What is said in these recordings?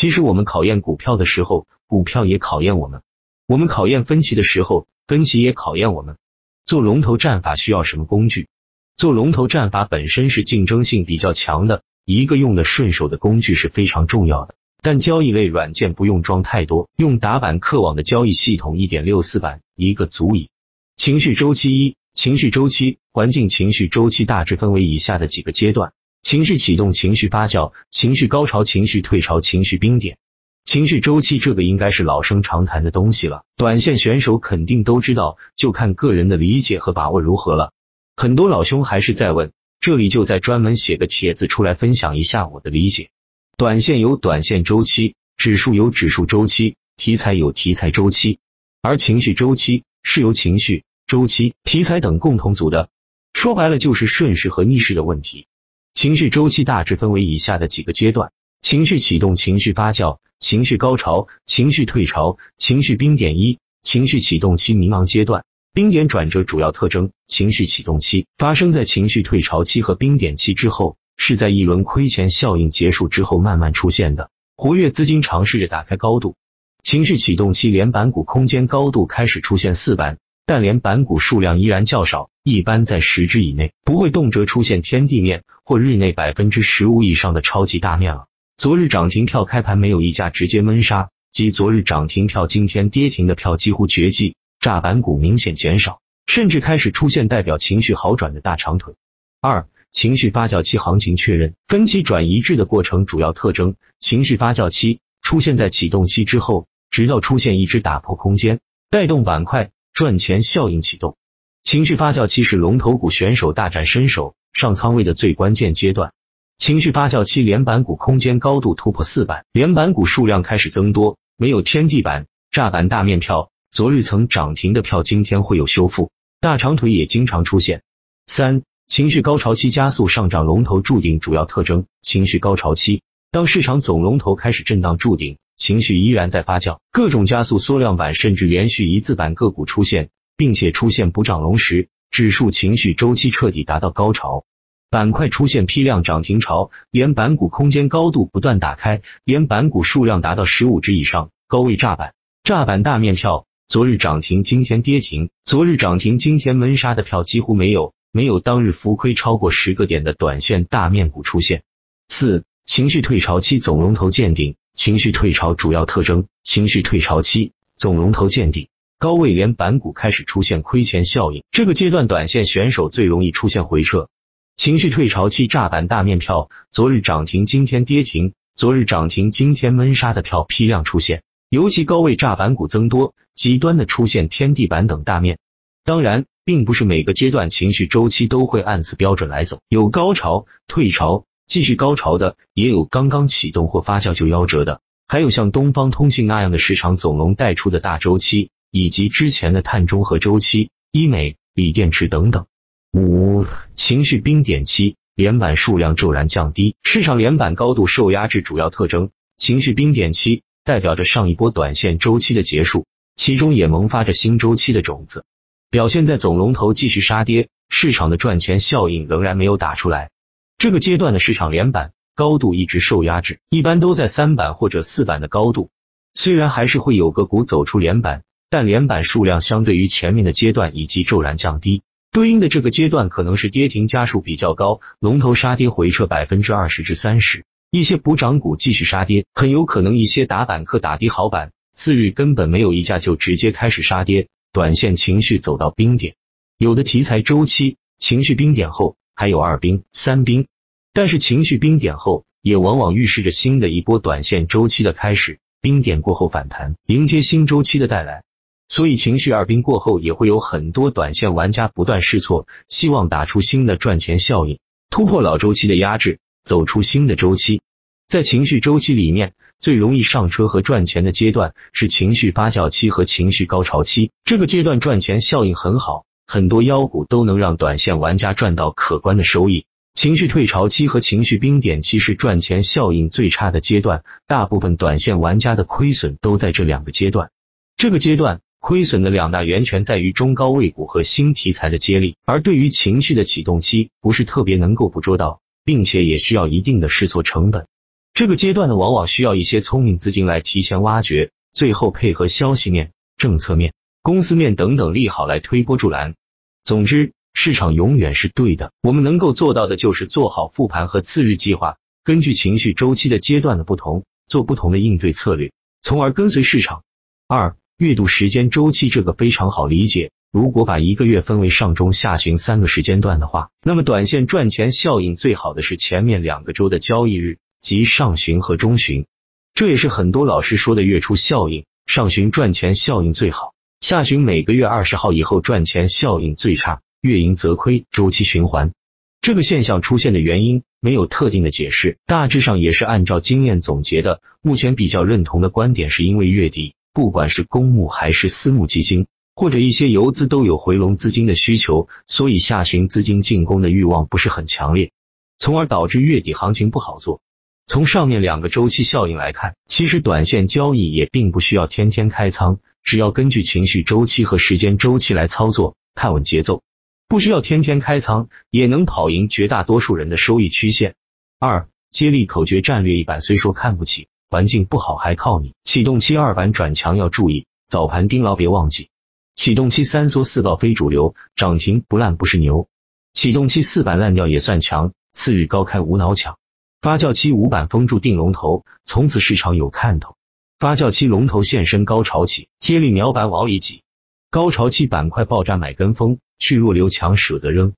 其实我们考验股票的时候，股票也考验我们；我们考验分歧的时候，分歧也考验我们。做龙头战法需要什么工具？做龙头战法本身是竞争性比较强的，一个用的顺手的工具是非常重要的。但交易类软件不用装太多，用打板客网的交易系统一点六四版一个足矣。情绪周期一，情绪周期环境情绪周期大致分为以下的几个阶段：情绪启动、情绪发酵、情绪高潮、情绪退潮、情绪冰点。情绪周期这个应该是老生常谈的东西了，短线选手肯定都知道，就看个人的理解和把握如何了。很多老兄还是在问，这里就再专门写个帖子出来分享一下我的理解。短线有短线周期，指数有指数周期，题材有题材周期，而情绪周期是由情绪、周期、题材等共同组的。说白了就是顺势和逆势的问题。情绪周期大致分为以下的几个阶段：情绪启动、情绪发酵、情绪高潮、情绪退潮、情绪冰点。一、情绪启动期迷茫阶段，冰点转折主要特征：情绪启动期发生在情绪退潮期和冰点期之后。是在一轮亏钱效应结束之后慢慢出现的，活跃资金尝试着打开高度，情绪启动期连板股空间高度开始出现四板，但连板股数量依然较少，一般在十只以内，不会动辄出现天地面或日内百分之十五以上的超级大面了。昨日涨停票开盘没有一家直接闷杀，即昨日涨停票今天跌停的票几乎绝迹，炸板股明显减少，甚至开始出现代表情绪好转的大长腿。二情绪发酵期行情确认分歧转一致的过程主要特征：情绪发酵期出现在启动期之后，直到出现一只打破空间带动板块赚钱效应启动。情绪发酵期是龙头股选手大展身手上仓位的最关键阶段。情绪发酵期连板股空间高度突破四板，连板股数量开始增多，没有天地板炸板大面票，昨日曾涨停的票今天会有修复，大长腿也经常出现。三情绪高潮期加速上涨，龙头注定主要特征：情绪高潮期，当市场总龙头开始震荡筑顶，情绪依然在发酵，各种加速缩量板甚至连续一字板个股出现，并且出现补涨龙时，指数情绪周期彻底达到高潮，板块出现批量涨停潮，连板股空间高度不断打开，连板股数量达到十五只以上，高位炸板，炸板大面票，昨日涨停今天跌停，昨日涨停今天闷杀的票几乎没有。没有当日浮亏超过十个点的短线大面股出现。四、情绪退潮期总龙头见顶，情绪退潮主要特征：情绪退潮期总龙头见顶，高位连板股开始出现亏钱效应，这个阶段短线选手最容易出现回撤。情绪退潮期炸板大面票，昨日涨停今天跌停，昨日涨停今天闷杀的票批量出现，尤其高位炸板股增多，极端的出现天地板等大面。当然。并不是每个阶段情绪周期都会按此标准来走，有高潮、退潮、继续高潮的，也有刚刚启动或发酵就夭折的，还有像东方通信那样的市场总龙带出的大周期，以及之前的碳中和周期、医美、锂电池等等。五、情绪冰点期，连板数量骤然降低，市场连板高度受压制，主要特征：情绪冰点期代表着上一波短线周期的结束，其中也萌发着新周期的种子。表现在总龙头继续杀跌，市场的赚钱效应仍然没有打出来。这个阶段的市场连板高度一直受压制，一般都在三板或者四板的高度。虽然还是会有个股走出连板，但连板数量相对于前面的阶段以及骤然降低。对应的这个阶段可能是跌停家数比较高，龙头杀跌回撤百分之二十至三十，一些补涨股继续杀跌，很有可能一些打板客打低好板，次日根本没有一价就直接开始杀跌。短线情绪走到冰点，有的题材周期情绪冰点后还有二冰、三冰，但是情绪冰点后也往往预示着新的一波短线周期的开始。冰点过后反弹，迎接新周期的带来，所以情绪二冰过后也会有很多短线玩家不断试错，希望打出新的赚钱效应，突破老周期的压制，走出新的周期。在情绪周期里面，最容易上车和赚钱的阶段是情绪发酵期和情绪高潮期。这个阶段赚钱效应很好，很多妖股都能让短线玩家赚到可观的收益。情绪退潮期和情绪冰点期是赚钱效应最差的阶段，大部分短线玩家的亏损都在这两个阶段。这个阶段亏损的两大源泉在于中高位股和新题材的接力，而对于情绪的启动期，不是特别能够捕捉到，并且也需要一定的试错成本。这个阶段呢，往往需要一些聪明资金来提前挖掘，最后配合消息面、政策面、公司面等等利好来推波助澜。总之，市场永远是对的，我们能够做到的就是做好复盘和次日计划，根据情绪周期的阶段的不同，做不同的应对策略，从而跟随市场。二、月度时间周期这个非常好理解。如果把一个月分为上中下旬三个时间段的话，那么短线赚钱效应最好的是前面两个周的交易日，即上旬和中旬。这也是很多老师说的月初效应，上旬赚钱效应最好，下旬每个月二十号以后赚钱效应最差，月盈则亏，周期循环。这个现象出现的原因没有特定的解释，大致上也是按照经验总结的。目前比较认同的观点是因为月底，不管是公募还是私募基金。或者一些游资都有回笼资金的需求，所以下旬资金进攻的欲望不是很强烈，从而导致月底行情不好做。从上面两个周期效应来看，其实短线交易也并不需要天天开仓，只要根据情绪周期和时间周期来操作，看稳节奏，不需要天天开仓，也能跑赢绝大多数人的收益曲线。二接力口诀战略一板虽说看不起，环境不好还靠你。启动期二板转强要注意，早盘盯牢别忘记。启动期三缩四爆非主流，涨停不烂不是牛。启动期四板烂掉也算强，次日高开无脑抢。发酵期五板封住定龙头，从此市场有看头。发酵期龙头现身高潮起，接力秒板往里挤。高潮期板块爆炸买跟风，去弱留强舍得扔。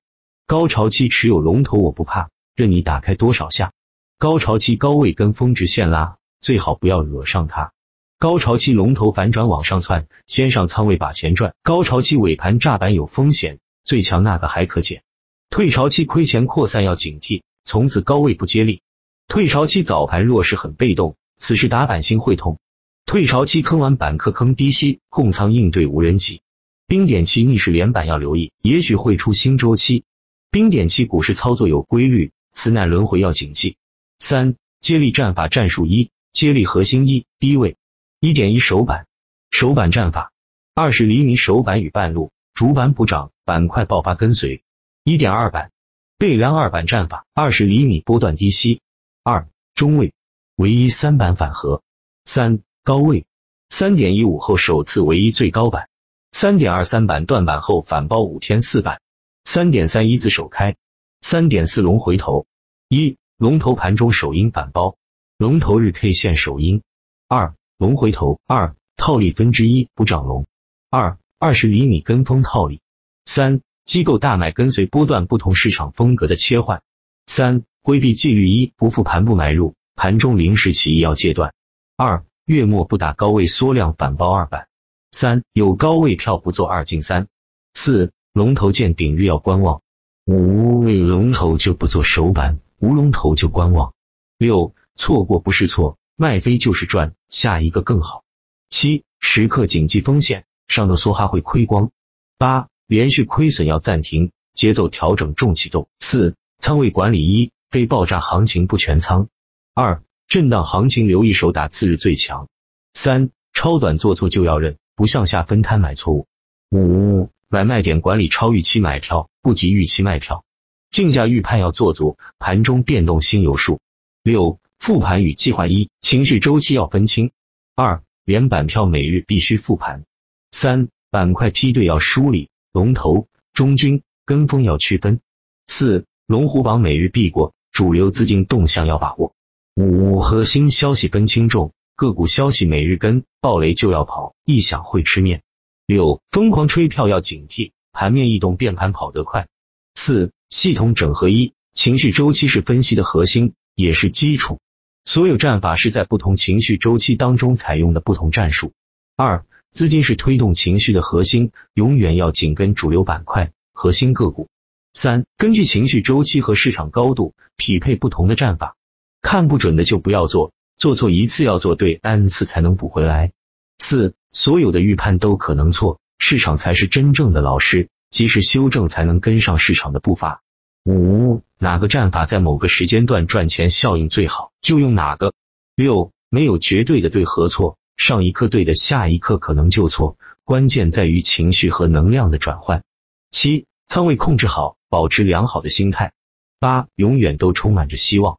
高潮期持有龙头我不怕，任你打开多少下。高潮期高位跟风直线拉，最好不要惹上它。高潮期龙头反转往上窜，先上仓位把钱赚。高潮期尾盘炸板有风险，最强那个还可减。退潮期亏钱扩散要警惕，从此高位不接力。退潮期早盘弱势很被动，此时打板心会痛。退潮期坑完板客坑低吸，控仓应对无人机。冰点期逆势连板要留意，也许会出新周期。冰点期股市操作有规律，此乃轮回要谨记。三接力战法战术一，接力核心一，低位。一点一手板，手板战法，二十厘米手板与半路，主板补涨，板块爆发跟随。一点二板，背梁二板战法，二十厘米波段低吸。二中位，唯一三板反合。三高位，三点一五后首次唯一最高板。三点二三板断板后反包五天四板。三点三一字首开。三点四龙回头。一龙头盘中首阴反包，龙头日 K 线首阴。二龙回头二套利分之一补涨龙二二十厘米跟风套利三机构大买跟随波段不同市场风格的切换三规避纪律一不复盘不买入盘中临时起意要戒断二月末不打高位缩量反包二板三有高位票不做二进三四龙头见顶日要观望五龙头就不做首板无龙头就观望六错过不是错。卖飞就是赚，下一个更好。七，时刻谨记风险，上头梭哈会亏光。八，连续亏损要暂停，节奏调整重启动。四，仓位管理一，非爆炸行情不全仓。二，震荡行情留一手打次日最强。三，超短做错就要认，不向下分摊买错误。五，买卖点管理超预期买票，不及预期卖票。竞价预判要做足，盘中变动心有数。六。复盘与计划一，情绪周期要分清。二，连板票每日必须复盘。三，板块梯队要梳理，龙头、中军、跟风要区分。四，龙虎榜每日必过，主流资金动向要把握。五，核心消息分轻重，个股消息每日跟，暴雷就要跑，一想会吃面。六，疯狂吹票要警惕，盘面异动变盘跑得快。四，系统整合一，情绪周期是分析的核心，也是基础。所有战法是在不同情绪周期当中采用的不同战术。二，资金是推动情绪的核心，永远要紧跟主流板块、核心个股。三，根据情绪周期和市场高度匹配不同的战法，看不准的就不要做，做错一次要做对，n 次才能补回来。四，所有的预判都可能错，市场才是真正的老师，及时修正才能跟上市场的步伐。五，哪个战法在某个时间段赚钱效应最好，就用哪个。六，没有绝对的对和错，上一刻对的，下一刻可能就错，关键在于情绪和能量的转换。七，仓位控制好，保持良好的心态。八，永远都充满着希望。